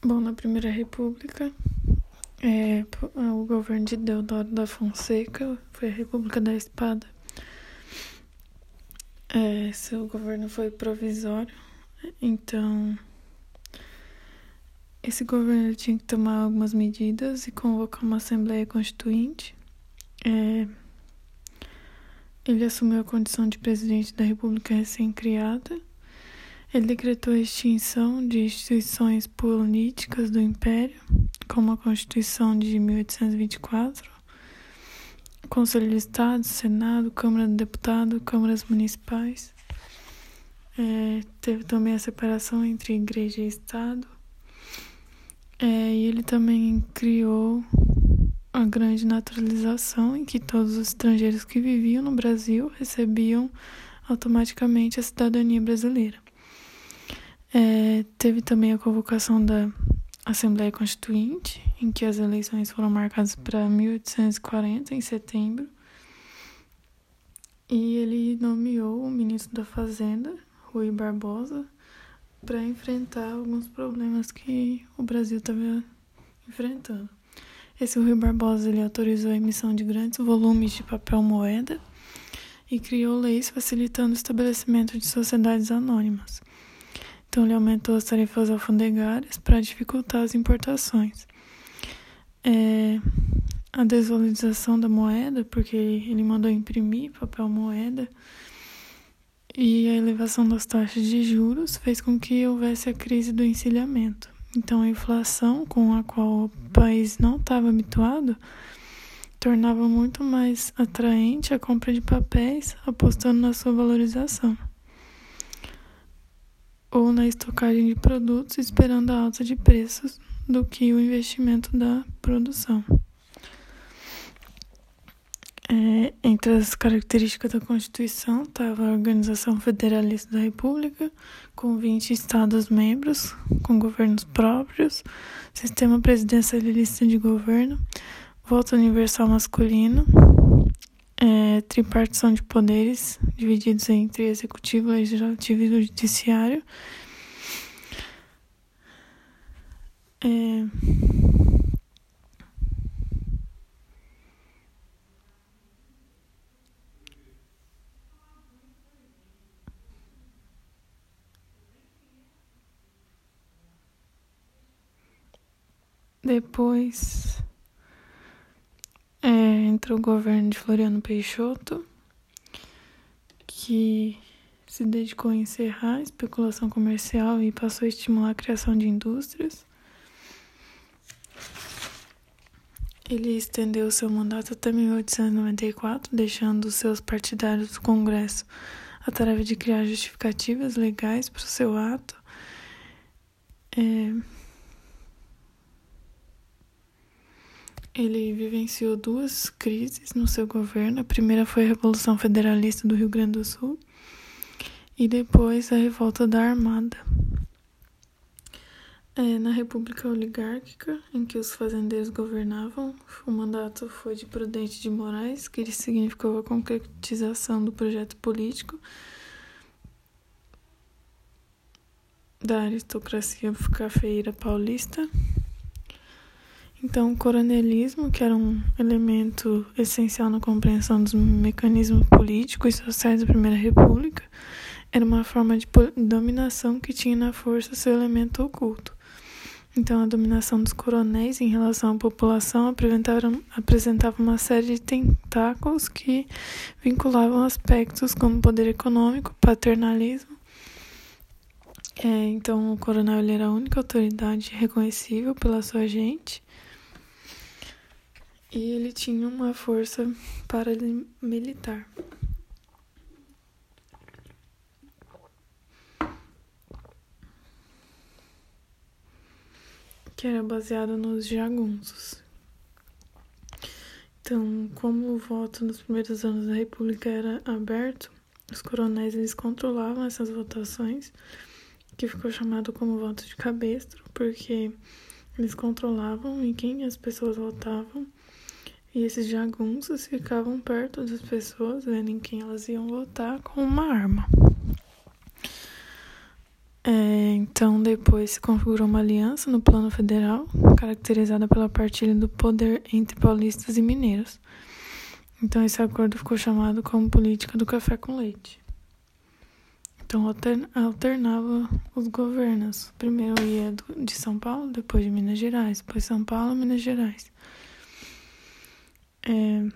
Bom, na Primeira República, é, o governo de Deodoro da Fonseca foi a República da Espada. É, seu governo foi provisório, então esse governo tinha que tomar algumas medidas e convocar uma Assembleia Constituinte. É, ele assumiu a condição de presidente da República recém-criada ele decretou a extinção de instituições políticas do Império, como a Constituição de 1824, Conselho de Estado, Senado, Câmara de Deputados, Câmaras Municipais. É, teve também a separação entre Igreja e Estado. É, e ele também criou a grande naturalização, em que todos os estrangeiros que viviam no Brasil recebiam automaticamente a cidadania brasileira. É, teve também a convocação da Assembleia Constituinte, em que as eleições foram marcadas para 1840, em setembro. E ele nomeou o ministro da Fazenda, Rui Barbosa, para enfrentar alguns problemas que o Brasil estava enfrentando. Esse Rui Barbosa ele autorizou a emissão de grandes volumes de papel moeda e criou leis facilitando o estabelecimento de sociedades anônimas. Então, ele aumentou as tarifas alfandegárias para dificultar as importações. É, a desvalorização da moeda, porque ele mandou imprimir papel moeda, e a elevação das taxas de juros fez com que houvesse a crise do encilhamento. Então, a inflação com a qual o país não estava habituado tornava muito mais atraente a compra de papéis, apostando na sua valorização ou na estocagem de produtos esperando a alta de preços do que o investimento da produção. É, entre as características da Constituição estava a Organização Federalista da República, com 20 Estados-membros, com governos próprios, sistema presidencialista de governo, voto universal masculino, é, tripartição de poderes divididos entre executivo, legislativo e judiciário. É, depois entra o governo de Floriano Peixoto, que se dedicou a encerrar a especulação comercial e passou a estimular a criação de indústrias. Ele estendeu seu mandato até 1894, deixando seus partidários do Congresso a tarefa de criar justificativas legais para o seu ato. É, Ele vivenciou duas crises no seu governo. A primeira foi a Revolução Federalista do Rio Grande do Sul e depois a Revolta da Armada. É, na República Oligárquica, em que os fazendeiros governavam, o mandato foi de Prudente de Moraes, que significou a concretização do projeto político da aristocracia cafeira paulista. Então, o coronelismo, que era um elemento essencial na compreensão dos mecanismos políticos e sociais da Primeira República, era uma forma de dominação que tinha na força seu elemento oculto. Então, a dominação dos coronéis em relação à população apresentava uma série de tentáculos que vinculavam aspectos como poder econômico, paternalismo. É, então, o coronel era a única autoridade reconhecível pela sua gente e ele tinha uma força paramilitar. Que era baseado nos jagunços. Então, como o voto nos primeiros anos da República era aberto, os coronéis eles controlavam essas votações, que ficou chamado como voto de cabestro, porque eles controlavam em quem as pessoas votavam e esses jagunços ficavam perto das pessoas, vendo em quem elas iam votar com uma arma. É, então, depois se configurou uma aliança no plano federal, caracterizada pela partilha do poder entre paulistas e mineiros. Então, esse acordo ficou chamado como política do café com leite. Então, alternava os governos. Primeiro ia de São Paulo, depois de Minas Gerais, depois São Paulo, Minas Gerais. É,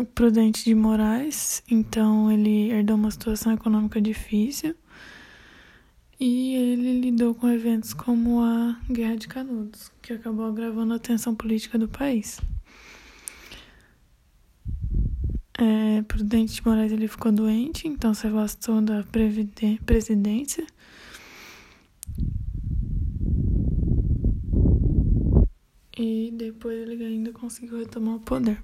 o Prudente de Moraes, então ele herdou uma situação econômica difícil e ele lidou com eventos como a Guerra de Canudos, que acabou agravando a tensão política do país. É, Prudente de Moraes ele ficou doente, então se afastou da presidência. E depois ele ainda conseguiu retomar o poder.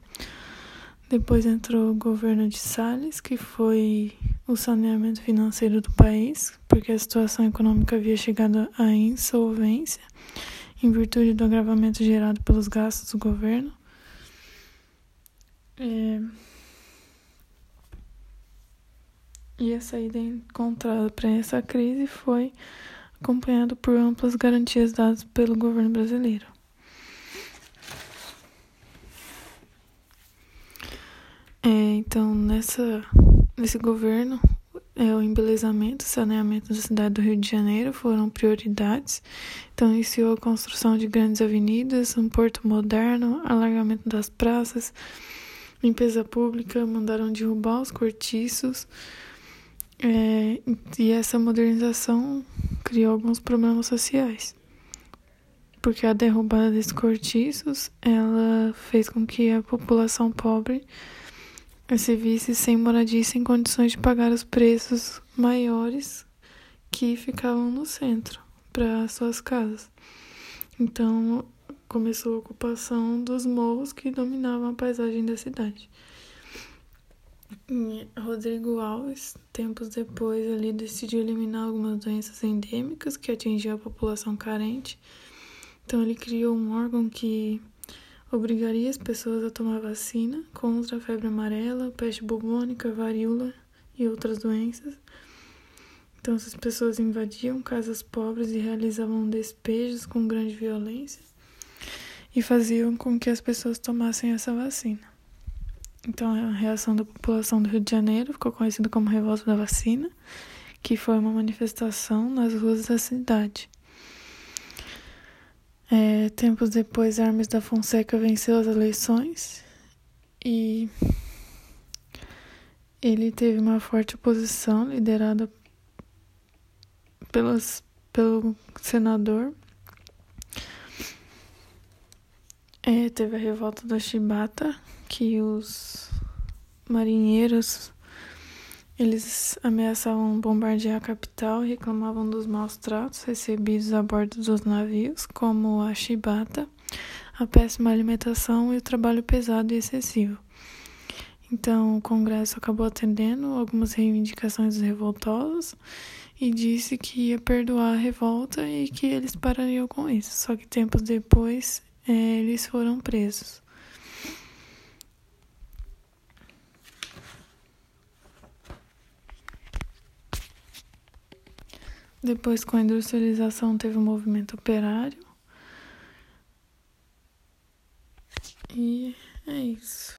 Depois entrou o governo de Salles, que foi o saneamento financeiro do país, porque a situação econômica havia chegado à insolvência em virtude do agravamento gerado pelos gastos do governo. É... E a saída encontrada para essa crise foi acompanhada por amplas garantias dadas pelo governo brasileiro. É, então, nessa, nesse governo, é, o embelezamento e saneamento da cidade do Rio de Janeiro foram prioridades. Então, iniciou a construção de grandes avenidas, um porto moderno, alargamento das praças, limpeza pública, mandaram derrubar os cortiços. É, e essa modernização criou alguns problemas sociais. Porque a derrubada desses cortiços, ela fez com que a população pobre se sem moradia e sem condições de pagar os preços maiores que ficavam no centro para suas casas. Então começou a ocupação dos morros que dominavam a paisagem da cidade. Rodrigo Alves, tempos depois, ali decidiu eliminar algumas doenças endêmicas que atingiam a população carente. Então ele criou um órgão que obrigaria as pessoas a tomar vacina contra a febre amarela, peste bubônica, varíola e outras doenças. Então, essas pessoas invadiam casas pobres e realizavam despejos com grande violência e faziam com que as pessoas tomassem essa vacina. Então, a reação da população do Rio de Janeiro ficou conhecida como Revolta da Vacina, que foi uma manifestação nas ruas da cidade. É, tempos depois, Hermes da Fonseca venceu as eleições e ele teve uma forte oposição liderada pelas, pelo senador. É, teve a revolta da Chibata, que os marinheiros eles ameaçavam bombardear a capital e reclamavam dos maus tratos recebidos a bordo dos navios, como a chibata, a péssima alimentação e o trabalho pesado e excessivo. Então, o Congresso acabou atendendo algumas reivindicações dos revoltosos e disse que ia perdoar a revolta e que eles parariam com isso. Só que tempos depois, é, eles foram presos. Depois, com a industrialização, teve o movimento operário. E é isso.